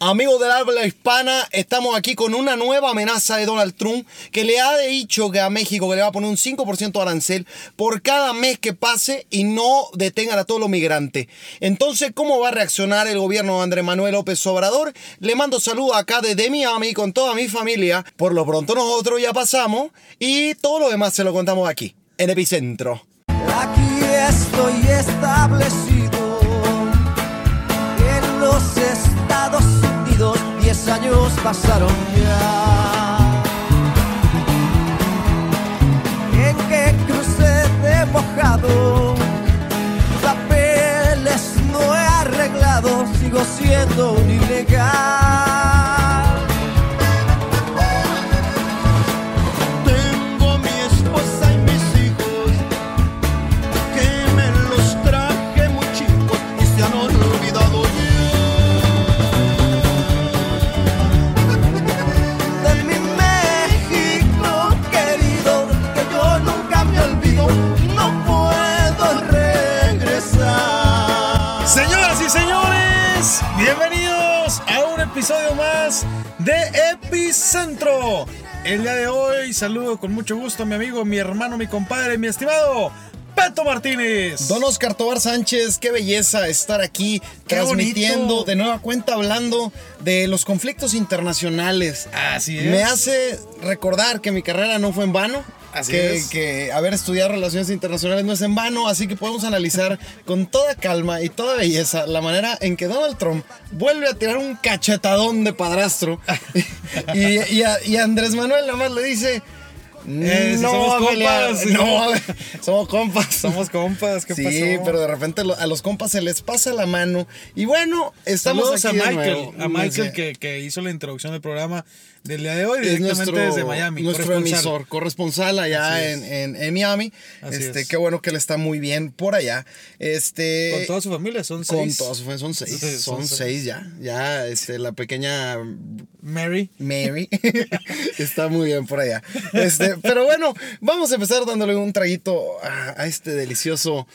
Amigos del habla hispana, estamos aquí con una nueva amenaza de Donald Trump que le ha dicho que a México que le va a poner un 5% de arancel por cada mes que pase y no detengan a todos los migrantes. Entonces, ¿cómo va a reaccionar el gobierno de Andrés Manuel López Obrador? Le mando saludos acá desde Miami con toda mi familia. Por lo pronto nosotros ya pasamos y todo lo demás se lo contamos aquí, en Epicentro. Aquí estoy establecido en los Estados diez años pasaron ya. En que crucé de mojado, papeles no he arreglado, sigo siendo un ilegal. De Epicentro. El día de hoy saludo con mucho gusto a mi amigo, mi hermano, mi compadre, mi estimado Peto Martínez. Don Oscar Tobar Sánchez, qué belleza estar aquí Qué transmitiendo bonito. de nueva cuenta hablando de los conflictos internacionales. Así es. Me hace recordar que mi carrera no fue en vano. Así que, es. que haber estudiado relaciones internacionales no es en vano, así que podemos analizar con toda calma y toda belleza la manera en que Donald Trump vuelve a tirar un cachetadón de padrastro y, y a, y a Andrés Manuel nada más le dice, Eh, si no, somos compas, no, somos compas. Somos compas, ¿qué sí, pasó? pero de repente a los compas se les pasa la mano. Y bueno, estamos Saludos a aquí Michael, nuevo. a Michael que, que hizo la introducción del programa del día de hoy directamente nuestro, desde Miami. nuestro corresponsal. emisor, corresponsal allá en, en- en Miami. Así este, es. qué bueno que él está muy bien por allá. Este, Con toda su familia, son con seis. toda su familia, son seis. Sí, son son seis, seis. ya. Ya, este, la pequeña Mary. Mary. Está muy bien por allá. Este, pero bueno, vamos a empezar dándole un traguito a, a este delicioso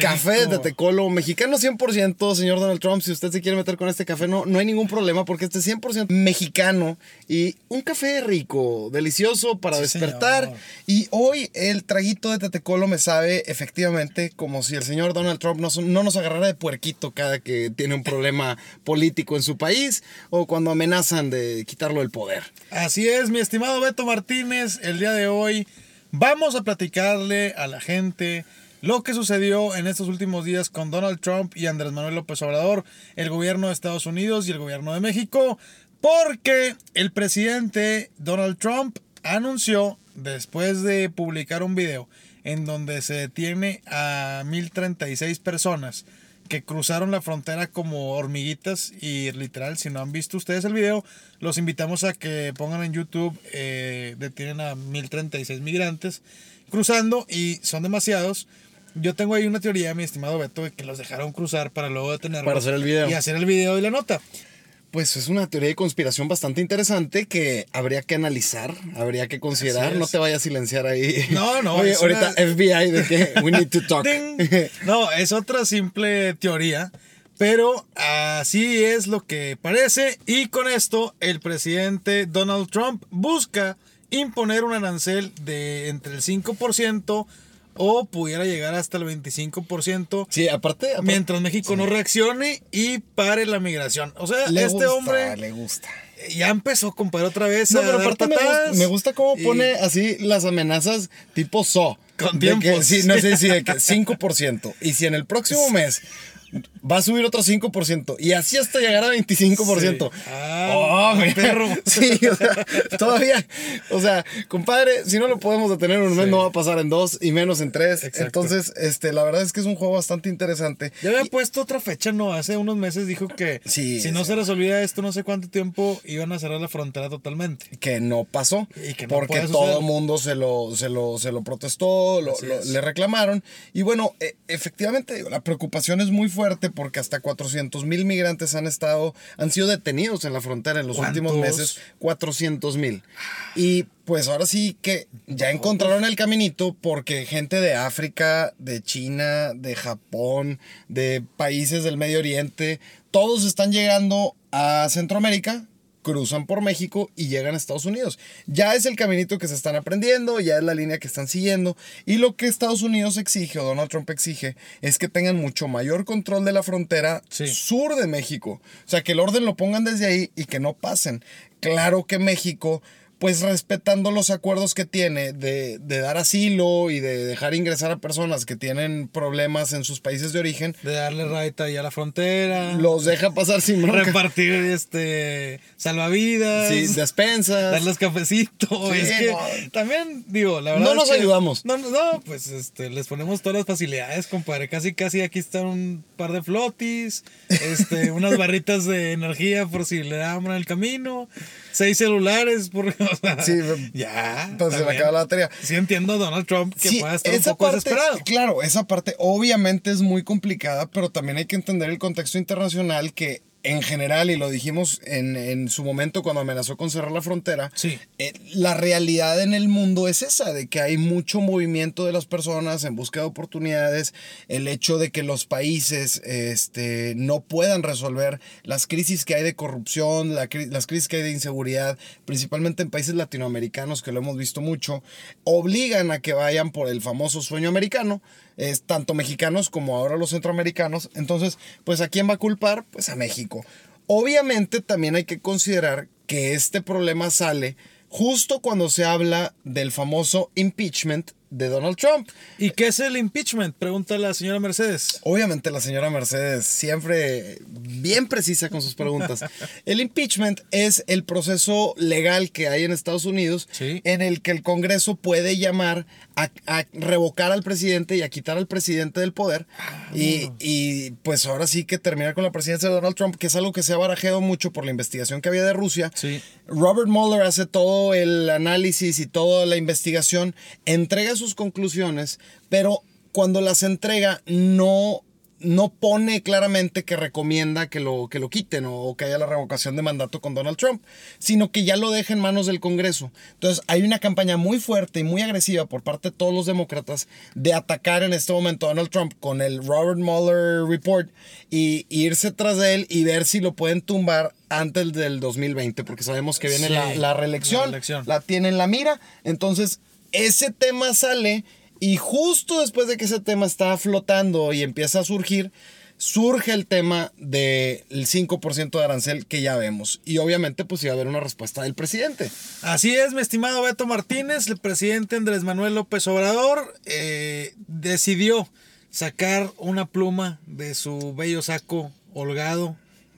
café de Tecolo mexicano 100%, señor Donald Trump. Si usted se quiere meter con este café, no, no hay ningún problema porque este es 100% mexicano y un café rico, delicioso para Sí, despertar. señor. Y hoy el traguito de Tetecolo me sabe efectivamente como si el señor Donald Trump no, no nos agarrara de puerquito cada que tiene un problema político en su país o cuando amenazan de quitarlo el poder. Así es, mi estimado Beto Martínez, el día de hoy vamos a platicarle a la gente lo que sucedió en estos últimos días con Donald Trump y Andrés Manuel López Obrador, el gobierno de Estados Unidos y el gobierno de México, porque el presidente Donald Trump anunció, después de publicar un video en donde se detiene a 1036 personas, que cruzaron la frontera como hormiguitas y literal, si no han visto ustedes el video, los invitamos a que pongan en YouTube, eh, detienen a 1036 migrantes cruzando y son demasiados. Yo tengo ahí una teoría, mi estimado Beto, de que los dejaron cruzar para luego detenerlos. Para hacer el video. Y hacer el video y la nota. Pues es una teoría de conspiración bastante interesante que habría que analizar, habría que considerar. No te vayas a silenciar ahí. No, no, Oye, ahorita una- FBI de que we need to talk. Ding. No, es otra simple teoría, pero así es lo que parece y con esto el presidente Donald Trump busca imponer un arancel de entre el 5% o pudiera llegar hasta el 25% Sí, aparte, aparte- mientras México no reaccione y pare la migración. O sea, le este gusta, hombre le gusta. ya empezó, compadre, otra vez No, a pero dar aparte me gusta, me gusta cómo y- pone así las amenazas tipo so. Con tiempos. sí, no sé si de que 5%. Y si en el próximo mes va a subir otro 5%. Y así hasta llegar a 25%. Sí. Ah, Oh, mira. perro. Sí, o sea, todavía. O sea, compadre, si no lo podemos detener en un mes, Sí. no va a pasar en dos y menos en tres. Exacto. Entonces, este, la verdad es que es un juego bastante interesante. Ya había puesto otra fecha, ¿no? Hace unos meses dijo que Sí, si no se resolvía esto, no sé cuánto tiempo, iban a cerrar la frontera totalmente. que no pasó Y que no porque todo el mundo se lo, se lo, se lo protestó, lo- le reclamaron. Y bueno, e- efectivamente, la preocupación es muy fuerte porque hasta 400 mil migrantes han estado, han sido detenidos en la frontera en los últimos meses. 400 mil. Y pues ahora sí que ya encontraron el caminito porque gente de África, de China, de Japón, de países del Medio Oriente, todos están llegando a Centroamérica, cruzan por México y llegan a Estados Unidos. Ya es el caminito que se están aprendiendo, ya es la línea que están siguiendo. Y lo que Estados Unidos exige, o Donald Trump exige, es que tengan mucho mayor control de la frontera Sí. sur de México. O sea, que el orden lo pongan desde ahí y que no pasen. Claro que México, pues respetando los acuerdos que tiene de, de dar asilo y de dejar ingresar a personas que tienen problemas en sus países de origen, De darle raita ahí a la frontera. los deja pasar sin bronca. repartir este salvavidas. Sí, despensas. darles cafecito. Sí, es que no. también, digo, la verdad. No es nos que- ayudamos. No, no, no, pues este, les ponemos todas las facilidades, compadre. Casi, casi aquí están un par de flotis, este, unas barritas de energía por si le da hambre en el camino, seis celulares, por, o sea, Sí, ya. pues se también. acaba la batería. Sí entiendo a Donald Trump que Sí, pueda estar un poco parte, desesperado. Claro, esa parte obviamente es muy complicada, pero también hay que entender el contexto internacional que en general, y lo dijimos en, en su momento cuando amenazó con cerrar la frontera, Sí. eh, la realidad en el mundo es esa, de que hay mucho movimiento de las personas en busca de oportunidades, el hecho de que los países este, no puedan resolver las crisis que hay de corrupción, la las crisis que hay de inseguridad, principalmente en países latinoamericanos, que lo hemos visto mucho, obligan a que vayan por el famoso sueño americano, es tanto mexicanos como ahora los centroamericanos. Entonces, pues ¿a quién va a culpar? Pues a México. Obviamente también hay que considerar que este problema sale justo cuando se habla del famoso impeachment de Donald Trump. ¿Y qué es el impeachment? Pregunta la señora Mercedes. Obviamente la señora Mercedes siempre bien precisa con sus preguntas. El impeachment es el proceso legal que hay en Estados Unidos Sí. en el que el Congreso puede llamar a, a revocar al presidente y a quitar al presidente del poder. y, y, pues ahora sí que terminar con la presidencia de Donald Trump, que es algo que se ha barajeado mucho por la investigación que había de Rusia. Sí. Robert Mueller hace todo el análisis y toda la investigación, entrega sus conclusiones, pero cuando las entrega no, no pone claramente que recomienda que lo, que lo quiten o que haya la revocación de mandato con Donald Trump, sino que ya lo deja en manos del Congreso. Entonces hay una campaña muy fuerte y muy agresiva por parte de todos los demócratas de atacar en este momento a Donald Trump con el Robert Mueller Report y, y irse tras de él y ver si lo pueden tumbar antes del 2020, porque sabemos que viene Sí, la, la reelección, la la tiene en la mira. Entonces, ese tema sale y justo después de que ese tema está flotando y empieza a surgir, surge el tema del 5% de arancel que ya vemos. Y obviamente, pues iba a haber una respuesta del presidente. Así es, mi estimado Beto Martínez, el presidente Andrés Manuel López Obrador eh, decidió sacar una pluma de su bello saco holgado,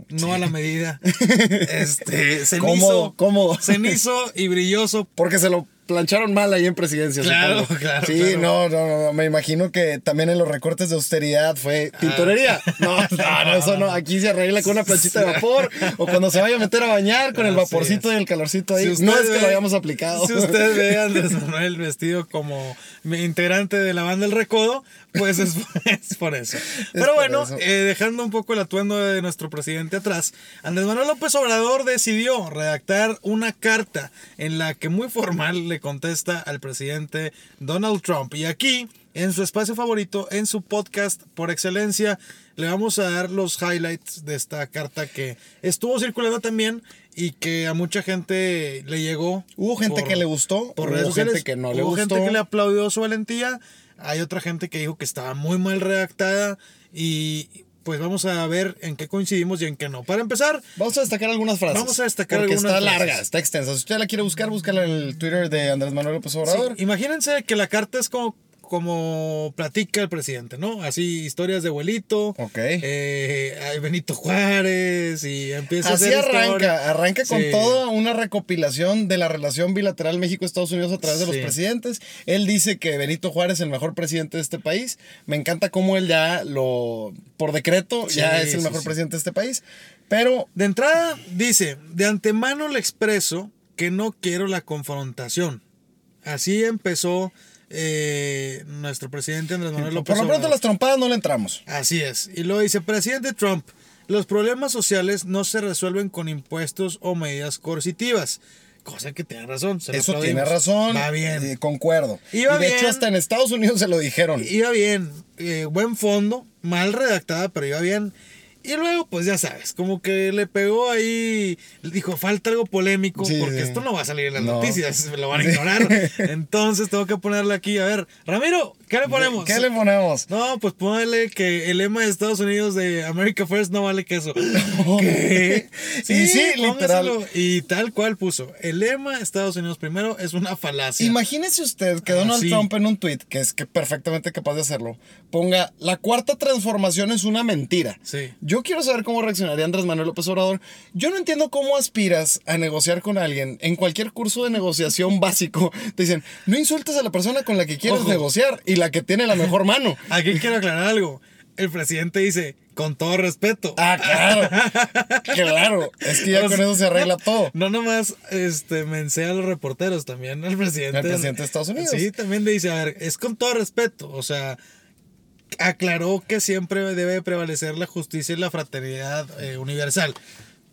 no a la medida, este, cenizo, Cómodo, cómodo. cenizo y brilloso. Porque se lo plancharon mal ahí en presidencia. Claro, supongo. claro, Sí, claro. No, no, no, me imagino que también en los recortes de austeridad fue tintorería. No, no, no, eso no. Aquí se arregla con una planchita de vapor o cuando se vaya a meter a bañar con el vaporcito y el calorcito ahí. Si no es que lo hayamos aplicado. Si usted ve a Andrés Manuel vestido como integrante de la banda El Recodo, pues es, es por eso. Pero por bueno, eso. eh, dejando un poco el atuendo de nuestro presidente atrás, Andrés Manuel López Obrador decidió redactar una carta en la que muy formal le contesta al presidente Donald Trump. Y aquí, en su espacio favorito, en su podcast por excelencia, le vamos a dar los highlights de esta carta que estuvo circulando también y que a mucha gente le llegó. Hubo gente por- que le gustó, por hubo redes sociales. gente que no le Hubo gustó. gente que le aplaudió su valentía. Hay otra gente que dijo que estaba muy mal redactada. Y pues vamos a ver en qué coincidimos y en qué no. Para empezar, Vamos a destacar algunas frases. Vamos a destacar porque algunas está frases. larga, está extensa. Si usted la quiere buscar, búscala en el Twitter de Andrés Manuel López sí, Obrador. imagínense que la carta es como, como platica el presidente, ¿no? Así, historias de abuelito. Ok. eh, Benito Juárez y empieza a Así hacer arranca, historia. arranca con Sí. toda una recopilación de la relación bilateral México-Estados Unidos a través de los presidentes. Él dice que Benito Juárez es el mejor presidente de este país. Me encanta cómo él ya lo, por decreto, Sí, ya es el mejor presidente de este país. Pero De entrada, dice, de antemano le expreso que no quiero la confrontación. Así empezó eh, nuestro presidente Andrés Manuel López por lo pronto las trompadas no le entramos. Así es. Y luego dice, presidente Trump, los problemas sociales no se resuelven con impuestos o medidas coercitivas. Cosa que tiene razón. se Eso tiene razón. Va bien. eh, concuerdo. Iba y de hecho hasta en Estados Unidos se lo dijeron. Iba bien. eh, buen fondo. Mal redactada, pero iba bien. Y luego, pues ya sabes, como que le pegó ahí, dijo, falta algo polémico, Sí, porque sí. esto no va a salir en las No. noticias, me lo van a ignorar. Entonces tengo que ponerle aquí, a ver, Ramiro, ¿qué le ponemos? ¿Qué le ponemos? No, pues ponle que el lema de Estados Unidos de America First no vale queso. Sí, póngaselo. literal. Y tal cual puso. El lema Estados Unidos primero es una falacia. Imagínese usted que Ah, Donald sí. Trump en un tweet, que es que perfectamente capaz de hacerlo, ponga la cuarta transformación es una mentira. Sí. Yo quiero saber cómo reaccionaría Andrés Manuel López Obrador. Yo no entiendo cómo aspiras a negociar con alguien. En cualquier curso de negociación básico te dicen, no insultes a la persona con la que quieres Ojo. negociar y la que tiene la mejor mano. Aquí quiero aclarar algo. El presidente dice, con todo respeto. Ah, claro. claro. Es que ya O con eso se arregla todo. No nomás este, mensea a los reporteros, también al presidente. El presidente de Estados Unidos. Sí, también le dice, a ver, es con todo respeto. O sea, aclaró que siempre debe prevalecer la justicia y la fraternidad eh, universal.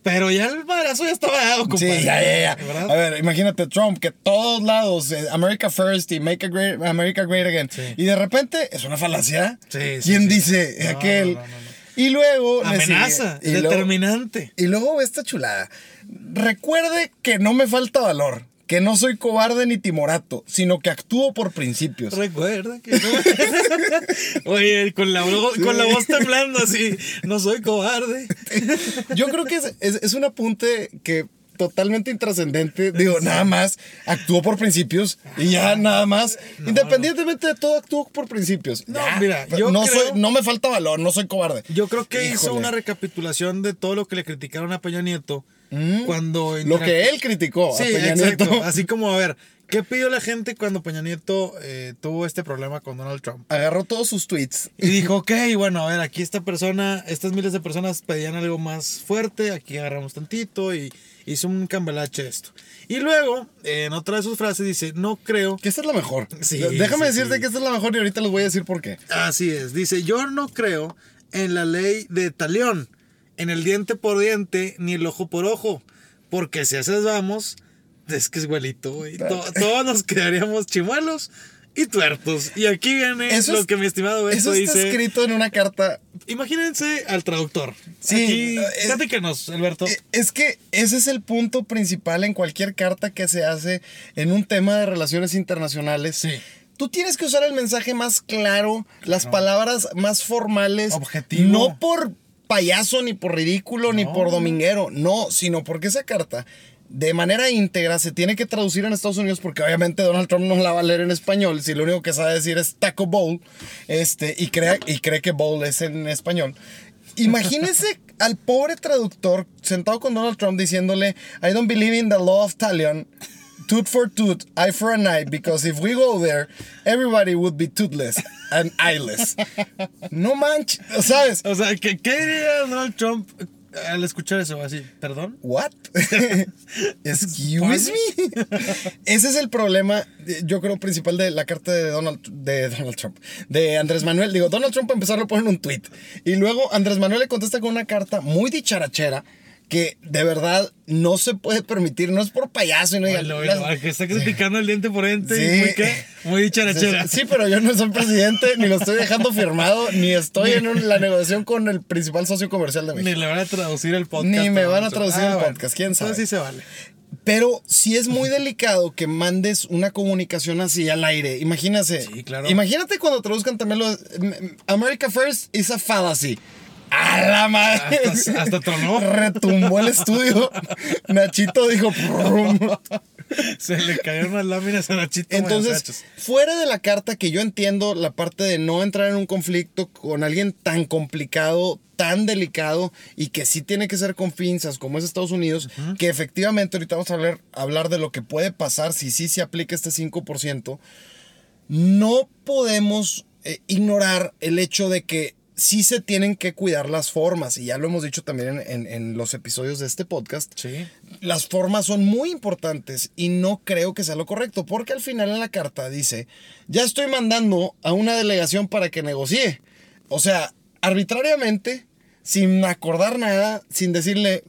Pero ya el madrazo ya estaba dado, compadre. Sí, ya, ya. A ver, imagínate Trump, que todos lados, eh, America First y Make a great, America Great Again. Sí. Y de repente es una falacia. Sí, sí, ¿Quién sí. dice No, aquel? no, no. Y luego. Amenaza. Y luego- determinante. y luego esta chulada. Recuerde que no me falta valor. Que no soy cobarde ni timorato, sino que actúo por principios. Recuerda que no. Oye, con la, con la voz temblando así, no soy cobarde. Yo creo que es, es- es un apunte que totalmente intrascendente. Digo, nada más actúo por principios y ya nada más. Independientemente de todo, actúo por principios. No, Ya, mira, yo no, creo- soy, no me falta valor, no soy cobarde. Yo creo que hizo una recapitulación de todo lo que le criticaron a Peña Nieto cuando... Lo que él criticó Sí, a Peña exacto. Nieto. Así como, a ver, ¿qué pidió la gente cuando Peña Nieto eh, tuvo este problema con Donald Trump? Agarró todos sus tweets. Y dijo, ok, bueno, a ver, aquí esta persona, estas miles de personas pedían algo más fuerte, aquí agarramos tantito y hizo un cambalache esto. Y luego, en otra de sus frases dice, no creo... Que esta es la mejor. Sí, Déjame sí, decirte sí. que esta es la mejor y ahorita les voy a decir por qué. Así es, dice, yo no creo en la ley de talión, en el diente por diente, ni el ojo por ojo, porque si haces vamos, es que es igualito, güey. To- todos nos quedaríamos chimuelos y tuertos. Y aquí viene Eso lo que mi estimado Beto Eso está dice. escrito en una carta. Imagínense al traductor. Sí, Aquí, Alberto. Eh, Es que ese es el punto principal en cualquier carta que se hace en un tema de relaciones internacionales. Sí. Tú tienes que usar el mensaje más claro, las palabras más formales. Objetivo. No por payaso, ni por ridículo, ni No. por dominguero. No, sino porque esa carta, de manera íntegra, se tiene que traducir en Estados Unidos porque obviamente Donald Trump no la va a leer en español. Si lo único que sabe decir es Taco Bowl este, y, cree, y cree que Bowl es en español. Imagínese al pobre traductor sentado con Donald Trump diciéndole, I don't believe in the law of Talion. Tooth for tooth, eye for an eye, because if we go there, everybody would be toothless and eyeless. No manches, ¿sabes? o sea, ¿qué, ¿qué diría Donald Trump al escuchar eso? Así, ¿perdón? What? Excuse me. Ese es el problema, eh, yo creo, principal de la carta de Donald, de Donald Trump, de Andrés Manuel. Digo, Donald Trump a poner un tweet y luego Andrés Manuel le contesta con una carta muy dicharachera que de verdad no se puede permitir, no es por payaso y no las- al que está criticando el diente por diente Sí. muy, ¿qué? Muy dicharachera. Sí, pero yo no soy presidente, ni lo estoy dejando firmado, ni estoy en un- la negociación con el principal socio comercial de México. Ni le van a traducir el podcast. Ni me van a traducir el bueno, podcast, quién sabe. Entonces sí se vale. Pero sí es muy delicado que mandes una comunicación así al aire. Imagínate. Sí, claro. Imagínate cuando traduzcan también lo de, America First is a fallacy. ¡A la madre! Hasta- hasta tronó. Retumbó el estudio. Nachito dijo. Se le cayeron las láminas a Nachito. Entonces, fuera de la carta que yo entiendo la parte de no entrar en un conflicto con alguien tan complicado, tan delicado y que sí tiene que ser con pinzas como es Estados Unidos, que efectivamente ahorita vamos a hablar, hablar de lo que puede pasar si sí se aplica este 5%, no podemos eh, ignorar el hecho de que sí se tienen que cuidar las formas y ya lo hemos dicho también en- en- en los episodios de este podcast Sí. las formas son muy importantes y no creo que sea lo correcto, porque al final en la carta dice, ya estoy mandando a una delegación para que negocie. O sea, arbitrariamente, sin acordar nada, sin decirle,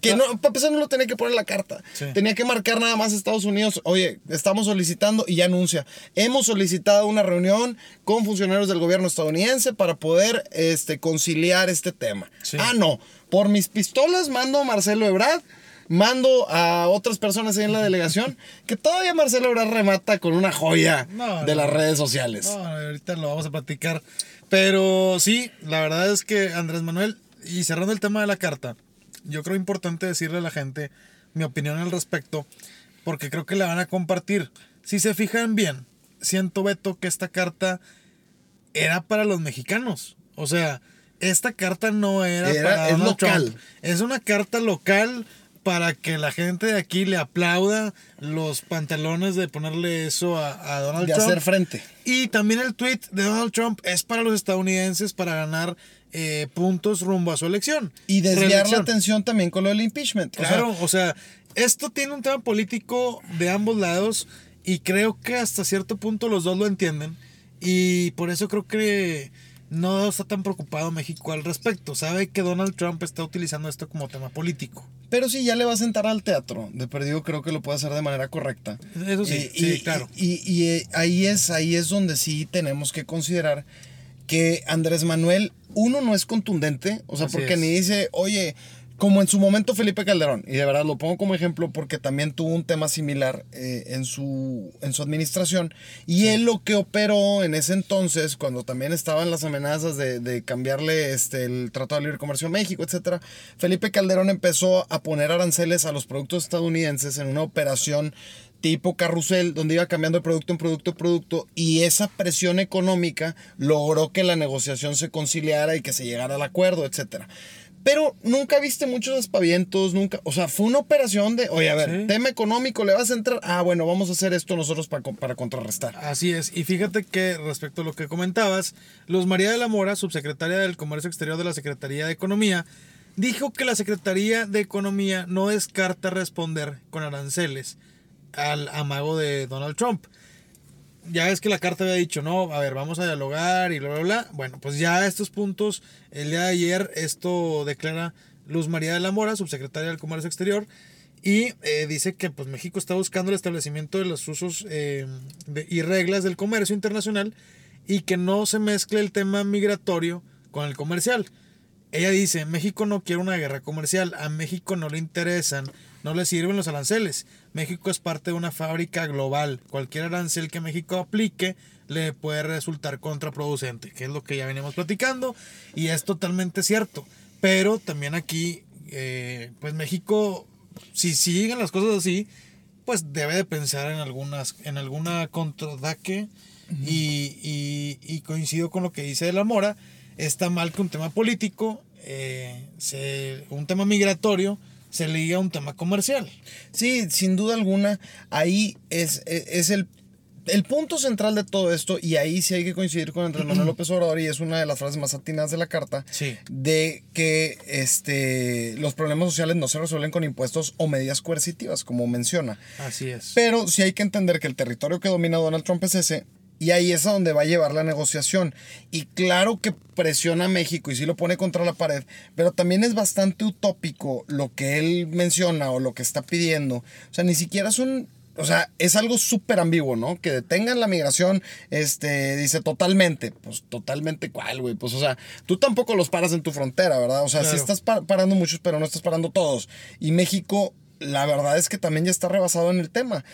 Que no, para empezar no lo tenía que poner en la carta. Sí. Tenía que marcar nada más Estados Unidos. Oye, estamos solicitando y ya anuncia. Hemos solicitado una reunión con funcionarios del gobierno estadounidense para poder este, conciliar este tema. Sí. Ah, no. Por mis pistolas mando a Marcelo Ebrard. Mando a otras personas ahí en la delegación que todavía Marcelo Ebrard remata con una joya No, de no. las redes sociales. No, ahorita lo vamos a platicar. Pero sí, la verdad es que Andrés Manuel, y cerrando el tema de la carta, yo creo importante decirle a la gente mi opinión al respecto, porque creo que la van a compartir. Si se fijan bien, siento, Beto, que esta carta era para los mexicanos. O sea, esta carta no era, Era- para es local. Trump. Es una carta local para que la gente de aquí le aplauda los pantalones de ponerle eso a, a Donald de Trump. hacer frente. Y también el tweet de Donald Trump es para los estadounidenses para ganar eh, puntos rumbo a su elección. Y desviar la atención también con lo del impeachment. O sea, Claro, o sea, esto tiene un tema político de ambos lados y creo que hasta cierto punto los dos lo entienden y por eso creo que no está tan preocupado México al respecto. Sabe que Donald Trump está utilizando esto como tema político. Pero si ya le va a sentar al teatro, de perdido creo que lo puede hacer de manera correcta. Eso sí, Y- sí, y- claro. Y, y, eh, ahí, es, ahí es donde sí tenemos que considerar que Andrés Manuel, uno, no es contundente, o sea, Así porque es. ni dice, oye, como en su momento Felipe Calderón, y de verdad lo pongo como ejemplo porque también tuvo un tema similar eh, en, su, en su administración, y él lo que operó en ese entonces, cuando también estaban las amenazas de, de cambiarle este, el Tratado de Libre Comercio a México, etcétera, Felipe Calderón empezó a poner aranceles a los productos estadounidenses en una operación tipo carrusel, donde iba cambiando de producto en producto en producto, y esa presión económica logró que la negociación se conciliara y que se llegara al acuerdo, etcétera. Pero nunca viste muchos aspavientos, nunca, o sea, fue una operación de, oye, a ver, Sí. tema económico, ¿le vas a entrar? Ah, bueno, vamos a hacer esto nosotros para, para contrarrestar. Así es, y fíjate que respecto a lo que comentabas, Luz María de la Mora, subsecretaria del Comercio Exterior de la Secretaría de Economía, dijo que la Secretaría de Economía no descarta responder con aranceles al amago de Donald Trump. Ya es que la carta había dicho, no, a ver, vamos a dialogar y bla, bla, bla. Bueno, pues ya estos puntos, el día de ayer, esto declara Luz María de la Mora, subsecretaria del Comercio Exterior, y eh, dice que pues México está buscando el establecimiento de los usos eh, y reglas del comercio internacional y que no se mezcle el tema migratorio con el comercial. Ella dice, México no quiere una guerra comercial, a México no le interesan, no le sirven los aranceles. México es parte de una fábrica global. Cualquier arancel que México aplique le puede resultar contraproducente, que es lo que ya venimos platicando y es totalmente cierto. Pero también aquí, eh, pues México, si siguen las cosas así, pues debe de pensar en algunas, en alguna contraataque y, y- y coincido con lo que dice de la Mora, está mal que un tema político, eh, se- un tema migratorio, se liga a un tema comercial. Sí, sin duda alguna, ahí es, es, es el, el punto central de todo esto, y ahí sí hay que coincidir con Andrés Manuel López Obrador, y es una de las frases más atinadas de la carta, Sí. de que este, los problemas sociales no se resuelven con impuestos o medidas coercitivas, como menciona. Así es. Pero sí hay que entender que el territorio que domina Donald Trump es ese. Y ahí es a donde va a llevar la negociación. Y claro que presiona a México y sí lo pone contra la pared, pero también es bastante utópico lo que él menciona o lo que está pidiendo. O sea, ni siquiera es un... O sea, es algo súper ambiguo, ¿no? Que detengan la migración, este, dice totalmente. Pues totalmente cuál, güey. Pues, o sea, tú tampoco los paras en tu frontera, ¿verdad? O sea, sí estás pa- parando muchos, pero no estás parando todos. Y México, la verdad es que también ya está rebasado en el tema.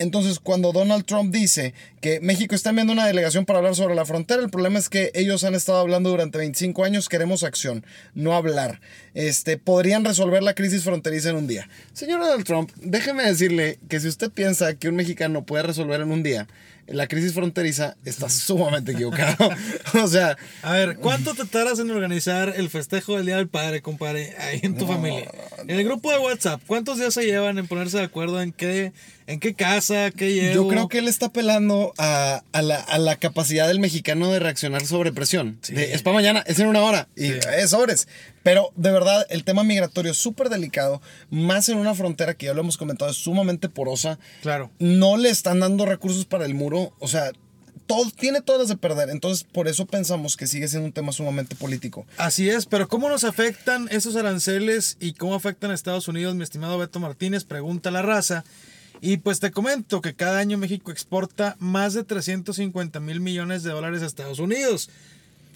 Entonces, cuando Donald Trump dice que México está enviando una delegación para hablar sobre la frontera, el problema es que ellos han estado hablando durante 25 años, queremos acción, no hablar. Este, podrían resolver la crisis fronteriza en un día. Señor Donald Trump, déjeme decirle que si usted piensa que un mexicano puede resolver en un día la crisis fronteriza, está sumamente equivocado. o sea, A ver, ¿cuánto te tardas en organizar el festejo del Día del Padre, compadre, ahí en tu familia? En el grupo de WhatsApp, ¿cuántos días se llevan en ponerse de acuerdo en qué, en qué casa, qué llevo? Yo creo que él está apelando a, a la, a la capacidad del mexicano de reaccionar sobre presión. Sí. De, es para mañana, es en una hora y Sí. es sobres. Pero de verdad, el tema migratorio es súper delicado, más en una frontera que ya lo hemos comentado, es sumamente porosa. Claro. No le están dando recursos para el muro. O sea, todo, tiene todas las de perder. Entonces, por eso pensamos que sigue siendo un tema sumamente político. Así es, pero ¿cómo nos afectan esos aranceles y cómo afectan a Estados Unidos, mi estimado Beto Martínez? Pregunta la raza. Y pues te comento que cada año México exporta más de 350 mil millones de dólares a Estados Unidos.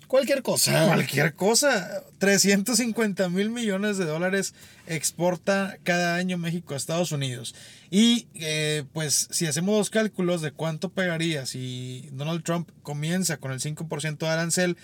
Cualquier cosa. Cualquier cosa. 350 mil millones de dólares exporta cada año México a Estados Unidos. Y eh, pues si hacemos los cálculos de cuánto pegaría si Donald Trump comienza con el 5% de arancel,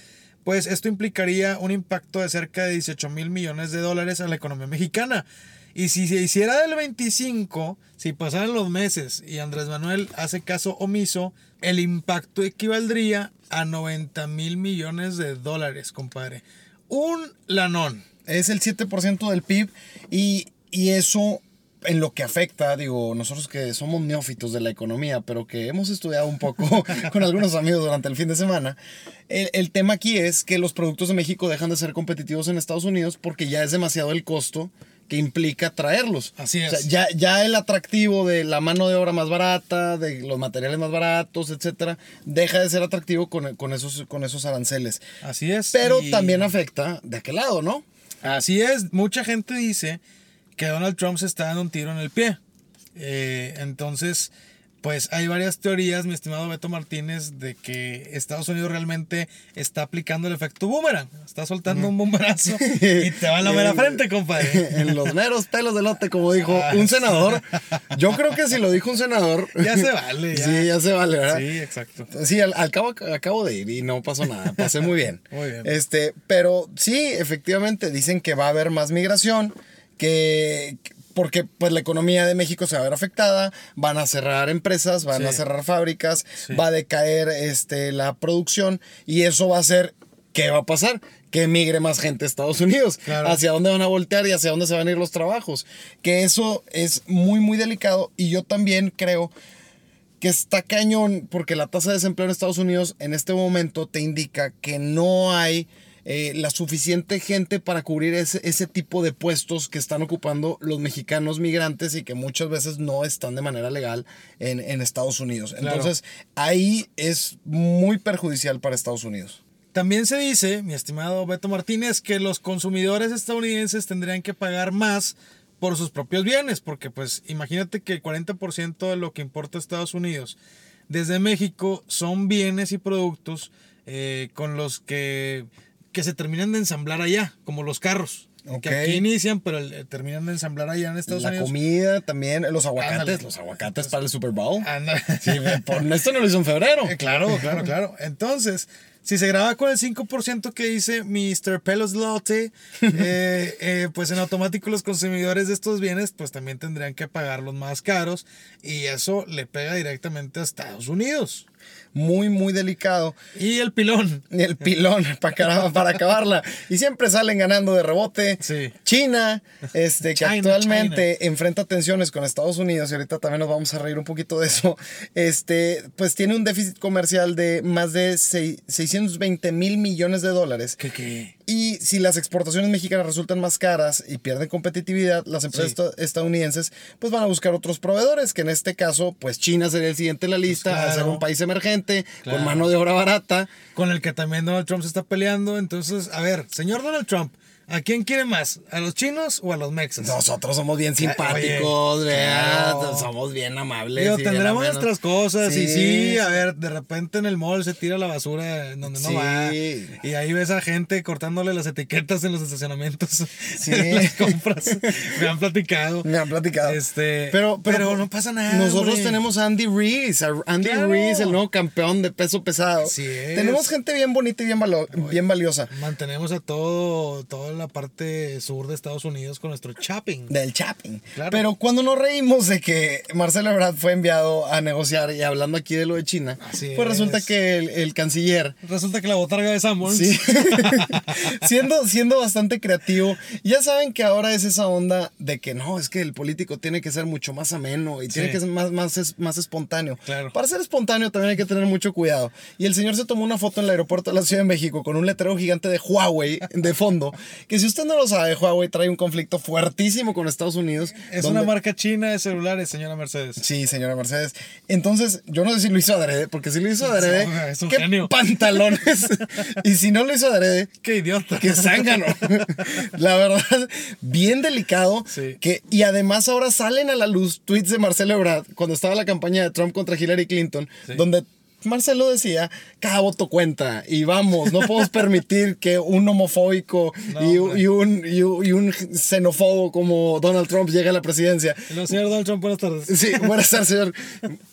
pues esto implicaría un impacto de cerca de 18 mil millones de dólares a la economía mexicana. Y si se hiciera del 25, si pasaran los meses y Andrés Manuel hace caso omiso, el impacto equivaldría a 90 mil millones de dólares, compadre. Un lanón. Es el 7% del PIB y, y eso en lo que afecta, digo, nosotros que somos neófitos de la economía, pero que hemos estudiado un poco con algunos amigos durante el fin de semana, el, el, tema aquí es que los productos de México dejan de ser competitivos en Estados Unidos porque ya es demasiado el costo que implica traerlos. Así es. O sea, ya, ya el atractivo de la mano de obra más barata, de los materiales más baratos, etcétera, deja de ser atractivo con, con esos, con esos aranceles. Así es. Pero y- también afecta de aquel lado, ¿no? Así es, mucha gente dice que Donald Trump se está dando un tiro en el pie. Eh, entonces, pues hay varias teorías, mi estimado Beto Martínez, de que Estados Unidos realmente está aplicando el efecto boomerang. Está soltando un bomberazo y te va a la mera frente, compadre. en los meros pelos de lote, como dijo un senador. Yo creo que si lo dijo un senador. Ya se vale, ya. Sí, ya se vale, ¿verdad? Sí, exacto. Sí, al, al cabo acabo de ir y no pasó nada, pasé muy bien. Muy bien. Este, pero sí, efectivamente dicen que va a haber más migración, que porque pues la economía de México se va a ver afectada, van a cerrar empresas, van Sí. a cerrar fábricas, Sí. va a decaer este la producción y eso va a hacer ¿qué va a pasar? Que emigre más gente a Estados Unidos. Claro. ¿Hacia dónde van a voltear y hacia dónde se van a ir los trabajos? Que eso es muy, muy delicado y yo también creo que está cañón porque la tasa de desempleo en Estados Unidos en este momento te indica que no hay eh, la suficiente gente para cubrir ese, ese tipo de puestos que están ocupando los mexicanos migrantes y que muchas veces no están de manera legal en, en Estados Unidos. Claro. Entonces ahí es muy perjudicial para Estados Unidos. También se dice, mi estimado Beto Martínez, que los consumidores estadounidenses tendrían que pagar más por sus propios bienes, porque pues imagínate que el 40% de lo que importa Estados Unidos desde México son bienes y productos eh, con los que, que se terminan de ensamblar allá, como los carros. Que aquí inician, pero eh, terminan de ensamblar allá en Estados la Unidos. comida también, los aguacates, Ándale. los aguacates para el Super Bowl. Sí, por esto no lo hizo en febrero. Eh, Claro, claro, claro. Entonces, si se graba con el 5% que dice Mr. Pelos Lotte, eh, eh, pues en automático los consumidores de estos bienes pues también tendrían que pagarlos más caros y eso le pega directamente a Estados Unidos. Muy, muy delicado. Y el pilón. Y el pilón para, para acabarla. Y siempre salen ganando de rebote. Sí. China, este, que China, actualmente enfrenta tensiones con Estados Unidos, y ahorita también nos vamos a reír un poquito de eso. Este, pues tiene un déficit comercial de más de seis- 620 mil millones de dólares. ¿Qué qué? Y si las exportaciones mexicanas resultan más caras y pierden competitividad, las empresas Sí. estadounidenses pues van a buscar otros proveedores, que en este caso pues China sería el siguiente en la lista, claro. a ser un país emergente, Claro. con mano de obra barata. Con el que también Donald Trump se está peleando. Entonces, a ver, señor Donald Trump, ¿a quién quiere más? ¿A los chinos o a los mexas? Nosotros somos bien simpáticos, ¿verdad? claro. somos bien amables. Bien tendremos nuestras cosas y Sí, sí, a sí. ver, de repente en el mall se tira la basura en donde no Sí. va y ahí ves a gente cortándole las etiquetas en los estacionamientos Sí. en las compras. Me han platicado. Me han platicado. Este, pero, pero, no pasa nada. Nosotros hombre. tenemos a Andy Reese, a Andy Claro. Reese, el nuevo campeón de peso pesado. Tenemos gente bien bonita y bien, valo- bien valiosa. Mantenemos a todo, toda la parte sur de Estados Unidos con nuestro shopping. Del Chapping. Claro. Pero cuando nos reímos de que Marcelo Ebrard fue enviado a negociar y hablando aquí de lo de China, Así pues resulta es. que el, el canciller Resulta que la botarga de Sanborns. Sí. siendo, siendo bastante creativo. Ya saben que ahora es esa onda de que no, es que el político tiene que ser mucho más ameno y tiene Sí. que ser más, más, es- más espontáneo. Claro. Para ser espontáneo también hay que tener mucho cuidado. Y el señor se tomó una foto en el aeropuerto de la Ciudad de México con un letrero gigante de Huawei de fondo Que si usted no lo sabe, Huawei trae un conflicto fuertísimo con Estados Unidos. Es donde- una marca china de celulares, señora Mercedes. Sí, señora Mercedes. Entonces, yo no sé si lo hizo adrede, porque si lo hizo adrede, No, es un ¿qué genio. pantalones? y si no lo hizo adrede, Qué idiota. que zángano. la verdad, bien delicado. Sí. Que, y además ahora salen a la luz tweets de Marcelo Ebrard cuando estaba la campaña de Trump contra Hillary Clinton, Sí. donde Marcelo decía, cada voto cuenta y vamos, no podemos permitir que un homofóbico No, y, y un, y, un- y un xenófobo como Donald Trump llegue a la presidencia. No, señor Donald Trump, buenas tardes. Sí, buenas tardes, señor.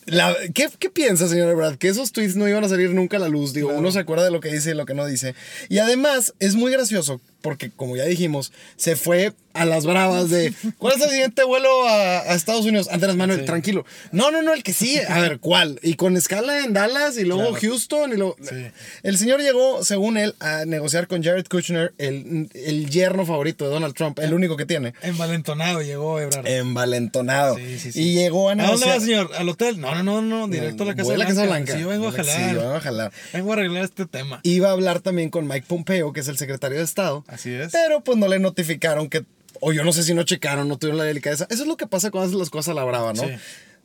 La- ¿qué, ¿Qué piensa, señor Ebrard? Que esos tweets no iban a salir nunca a la luz. Digo, uno se acuerda de lo que dice y lo que no dice. Y además, es muy gracioso porque, como ya dijimos, se fue a las bravas de ¿cuál es el siguiente vuelo a, a Estados Unidos? Andrés Manuel, Sí. tranquilo. No, no, no, el que sí. A ver, ¿cuál? Y con escala en Dallas y luego Claro. Houston. Y luego... Sí. El señor llegó, según él, a negociar con Jared Kushner, el, el yerno favorito de Donald Trump, el único que tiene. Envalentonado llegó Ebrard. Envalentonado. Sí, sí, sí. Y llegó a ¿A dónde negociar. va, señor? ¿Al hotel? No, no, no, no, directo a la Casa Voy a la Blanca. Casa Blanca. Sí, yo vengo a Sí, jalar. yo vengo a jalar. Vengo a arreglar este tema. Iba a hablar también con Mike Pompeo, que es el secretario de Estado. Así es. Pero pues no le notificaron que, o yo no sé si no checaron, no tuvieron la delicadeza. Eso es lo que pasa cuando haces las cosas a la brava, ¿no? Sí.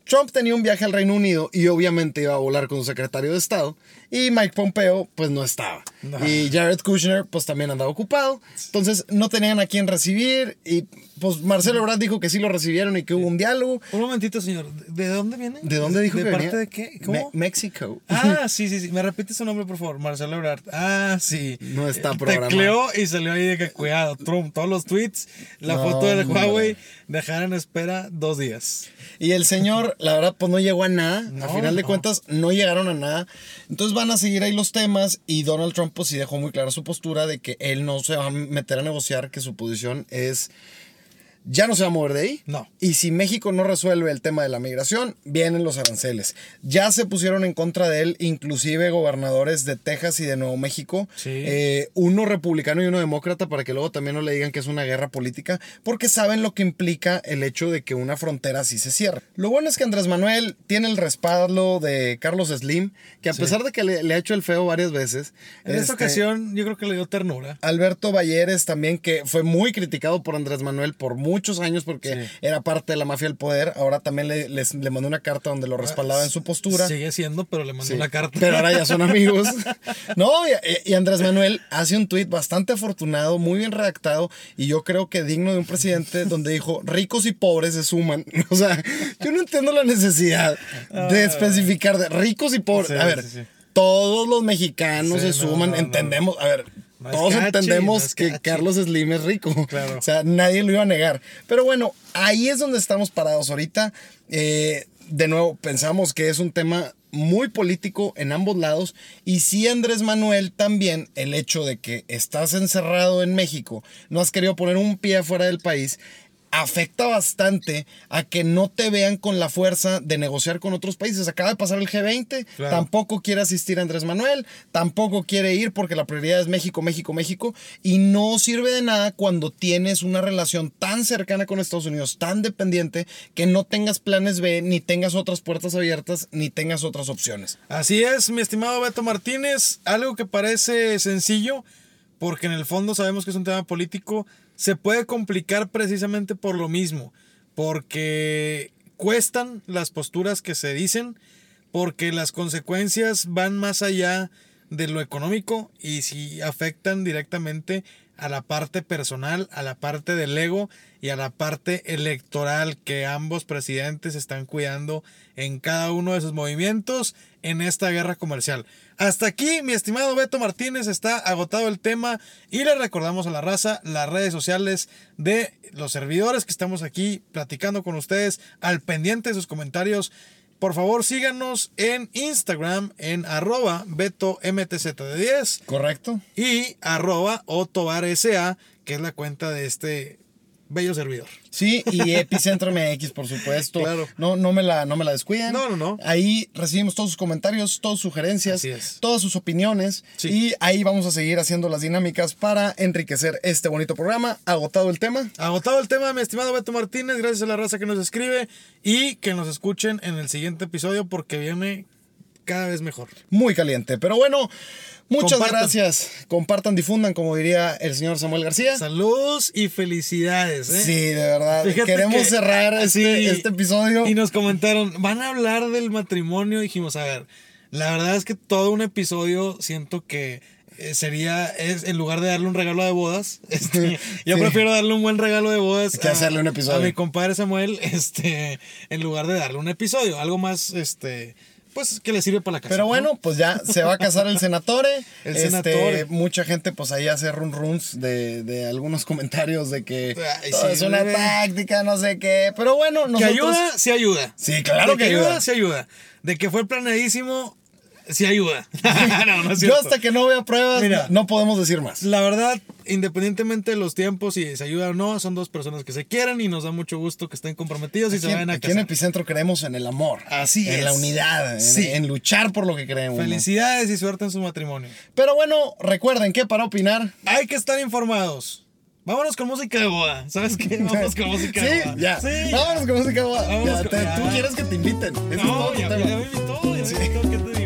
Trump tenía un viaje al Reino Unido y obviamente iba a volar con su secretario de Estado. Y Mike Pompeo, pues no estaba. No. Y Jared Kushner, pues también andaba ocupado. Entonces no tenían a quién recibir. Y pues Marcelo Ebrard dijo que sí lo recibieron y que hubo un diálogo. Un momentito, señor. ¿De dónde viene? ¿De dónde dijo ¿De que parte venía? de qué? ¿Cómo? Me- México. Ah, sí, sí, sí. Me repite su nombre, por favor. Marcelo Ebrard. Ah, sí. No está Eh, programado. Tecleó y salió ahí de que cuidado. Trump, todos los tweets, la No, foto del. Huawei, dejar en espera dos días. Y el señor, la verdad, pues no llegó a nada. A final de cuentas, no llegaron a nada. Entonces van a seguir ahí los temas. Y Donald Trump, pues sí dejó muy clara su postura de que él no se va a meter a negociar, que su posición es. Ya no se va a mover de ahí. No. Y si México no resuelve el tema de la migración, vienen los aranceles. Ya se pusieron en contra de él, inclusive gobernadores de Texas y de Nuevo México. Sí. Eh, uno republicano y uno demócrata, para que luego también no le digan que es una guerra política, porque saben lo que implica el hecho de que una frontera así se cierre. Lo bueno es que Andrés Manuel tiene el respaldo de Carlos Slim, que a Sí. pesar de que le, le ha hecho el feo varias veces, En esta este, ocasión, yo creo que le dio ternura. Alberto Valleres también, que fue muy criticado por Andrés Manuel por muchos años porque Sí. era parte de la mafia del poder. Ahora también le, les- le mandó una carta donde lo respaldaba en su postura. Sigue siendo, pero le mandó Sí, una carta. Pero ahora ya son amigos. No, y, y Andrés Manuel hace un tuit bastante afortunado, muy bien redactado, y yo creo que digno de un presidente donde dijo, ricos y pobres se suman. O sea, yo no entiendo la necesidad de especificar de ricos y pobres. Ah. Sí, a ver, todos los mexicanos Sí, se suman, no, no. entendemos, a ver. Todos cachi, entendemos que cachi. Carlos Slim es rico. Claro. O sea, nadie lo iba a negar. Pero bueno, ahí es donde estamos parados ahorita. Eh, de nuevo, pensamos que es un tema muy político en ambos lados. Y sí, Andrés Manuel, también el hecho de que estás encerrado en México, no has querido poner un pie fuera del país, afecta bastante a que no te vean con la fuerza de negociar con otros países. Acaba de pasar el G20, Claro. tampoco quiere asistir Andrés Manuel, tampoco quiere ir porque la prioridad es México, México, México, y no sirve de nada cuando tienes una relación tan cercana con Estados Unidos, tan dependiente, que no tengas planes B, ni tengas otras puertas abiertas, ni tengas otras opciones. Así es, mi estimado Beto Martínez, algo que parece sencillo, porque en el fondo sabemos que es un tema político, se puede complicar precisamente por lo mismo, porque cuestan las posturas que se dicen, porque las consecuencias van más allá de lo económico y si afectan directamente a la parte personal, a la parte del ego y a la parte electoral que ambos presidentes están cuidando en cada uno de sus movimientos en esta guerra comercial. Hasta aquí, mi estimado Beto Martínez, está agotado el tema y le recordamos a la raza las redes sociales de los servidores que estamos aquí platicando con ustedes al pendiente de sus comentarios. Por favor, síganos en Instagram en arroba betomtz10 ¿Correcto? y arroba otobarsa, que es la cuenta de este bello servidor. Sí, y Epicentro MX, por supuesto. Claro. No, no, me la, no me la descuiden. No, no, no. Ahí recibimos todos sus comentarios, todas sus sugerencias, todas sus opiniones. Sí. Y ahí vamos a seguir haciendo las dinámicas para enriquecer este bonito programa. Agotado el tema. Agotado el tema, mi estimado Beto Martínez, gracias a la raza que nos escribe y que nos escuchen en el siguiente episodio porque viene cada vez mejor. Muy caliente. Pero bueno, muchas Compartan. gracias. Compartan, difundan, como diría el señor Samuel García. Saludos y felicidades. ¿eh? Sí, de verdad. Fíjate Queremos que- cerrar este, sí, este episodio. Y nos comentaron, van a hablar del matrimonio. Dijimos, a ver, la verdad es que todo un episodio siento que eh, sería, es en lugar de darle un regalo de bodas, este, yo Sí. prefiero darle un buen regalo de bodas Que hacerle un episodio. a mi compadre Samuel, este, en lugar de darle un episodio, algo más, este, pues que le sirve para la casa. Pero ¿no? bueno, pues ya se va a casar el senatore. El Este, senatore. Mucha gente pues ahí hace run runs de, de algunos comentarios de que Ay, sí, es una táctica, no sé qué. Pero bueno, Que nosotros... ayuda, sí ayuda. Sí, claro De que ayuda. sí ayuda. De que fue planeadísimo, sí ayuda. no, no es Yo hasta que no vea pruebas, Mira. no podemos decir más. La verdad, independientemente de los tiempos, si se ayuda o no, son dos personas que se quieren y nos da mucho gusto que estén comprometidos y se Aquí, vayan a aquí en casar. Epicentro creemos en el amor. Así en es. la unidad, en, Sí. en luchar por lo que creemos. Felicidades y suerte en su matrimonio. Pero bueno, recuerden que para opinar... Hay que estar informados. Vámonos con música de boda. ¿Sabes qué? Vámonos con música de Sí, boda. ya. Sí. Vámonos con música. boda. Vámonos Ya, con- te- ya. Tú quieres que te inviten. Ese es No, todo tu ya, tema. ya ya Sí. me invitó, ¿qué